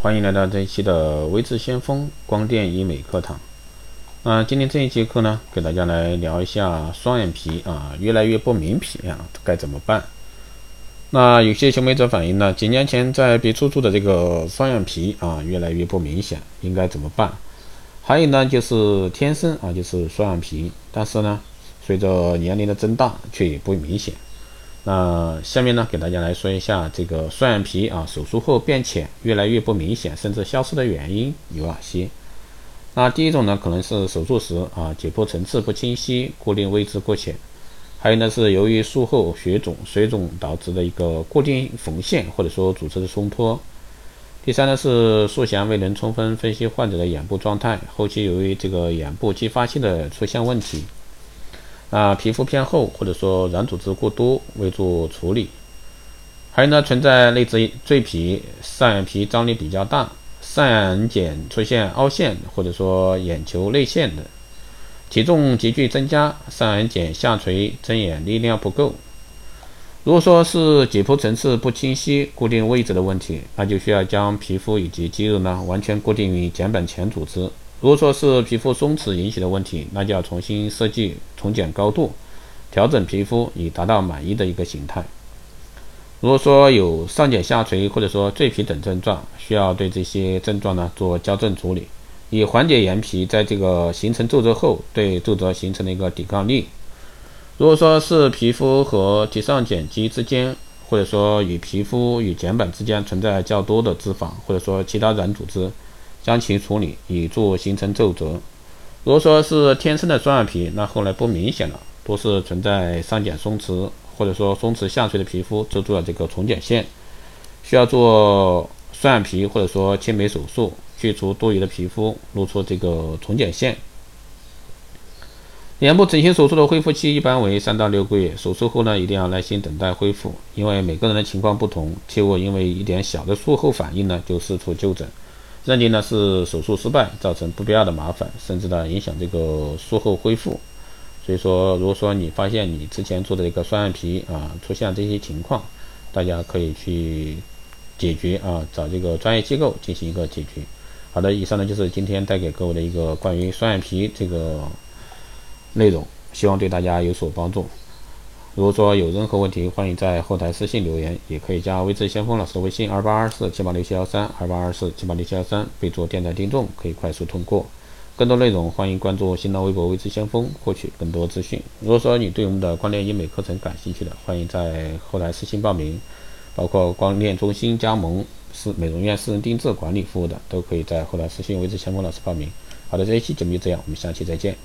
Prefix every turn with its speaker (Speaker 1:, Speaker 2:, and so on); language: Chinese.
Speaker 1: 欢迎来到这一期的微智先锋光电医美课堂。那今天这一节课呢，给大家来聊一下双眼皮啊，越来越不明皮啊，该怎么办？那有些求美者反映呢，几年前在鼻处处的这个双眼皮啊，越来越不明显，应该怎么办？还有呢，就是天生啊，就是双眼皮，但是呢，随着年龄的增大，却也不明显。那下面呢，给大家来说一下这个双眼皮啊，手术后变浅，越来越不明显，甚至消失的原因有哪些？那第一种呢，可能是手术时啊，解剖层次不清晰，固定位置过浅；还有呢，是由于术后血肿、水肿导致的一个固定缝线或者说组织的松脱。第三呢，是术前未能充分分析患者的眼部状态，后期由于这个眼部继发性的出现问题。啊，皮肤偏厚或者说软组织过多未做处理，还有呢，存在内眦赘皮、上眼皮张力比较大、上眼睑出现凹陷或者说眼球内陷的，体重急剧增加，上眼睑下垂，睁眼力量不够。如果说是解剖层次不清晰、固定位置的问题，那就需要将皮肤以及肌肉呢完全固定于睑板前组织。如果说是皮肤松弛引起的问题，那就要重新设计重剪高度，调整皮肤以达到满意的一个形态。如果说有上睑下垂或者说赘皮等症状，需要对这些症状呢做矫正处理，以缓解眼皮在这个形成皱褶后对皱褶形成的一个抵抗力。如果说是皮肤和提上睑肌之间，或者说与皮肤与睑板之间存在较多的脂肪，或者说其他软组织。将其处理，以助形成皱褶。如果说是天生的双眼皮，那后来不明显了，多是存在上睑松弛或者说松弛下垂的皮肤遮住了这个重睑线，需要做双眼皮或者说切眉手术，去除多余的皮肤，露出这个重睑线。眼部整形手术的恢复期一般为三到六个月，手术后呢一定要耐心等待恢复，因为每个人的情况不同，切勿因为一点小的术后反应呢就四处就诊。认定呢是手术失败，造成不必要的麻烦，甚至呢影响这个术后恢复。所以说，如果说你发现你之前做的一个双眼皮啊出现这些情况，大家可以去解决啊，找这个专业机构进行一个解决。好的，以上呢就是今天带给各位的一个关于双眼皮这个内容，希望对大家有所帮助。如果说有任何问题，欢迎在后台私信留言，也可以加微智先锋老师的微信二八二四七八六七幺三二八二四七八六七幺三，备注电台听众，可以快速通过。更多内容欢迎关注新浪微博微智先锋，获取更多资讯。如果说你对我们的光电医美课程感兴趣的，欢迎在后台私信报名，包括光电中心加盟、是美容院私人定制管理服务的，都可以在后台私信微智先锋老师报名。好的，这一期节目就这样，我们下期再见。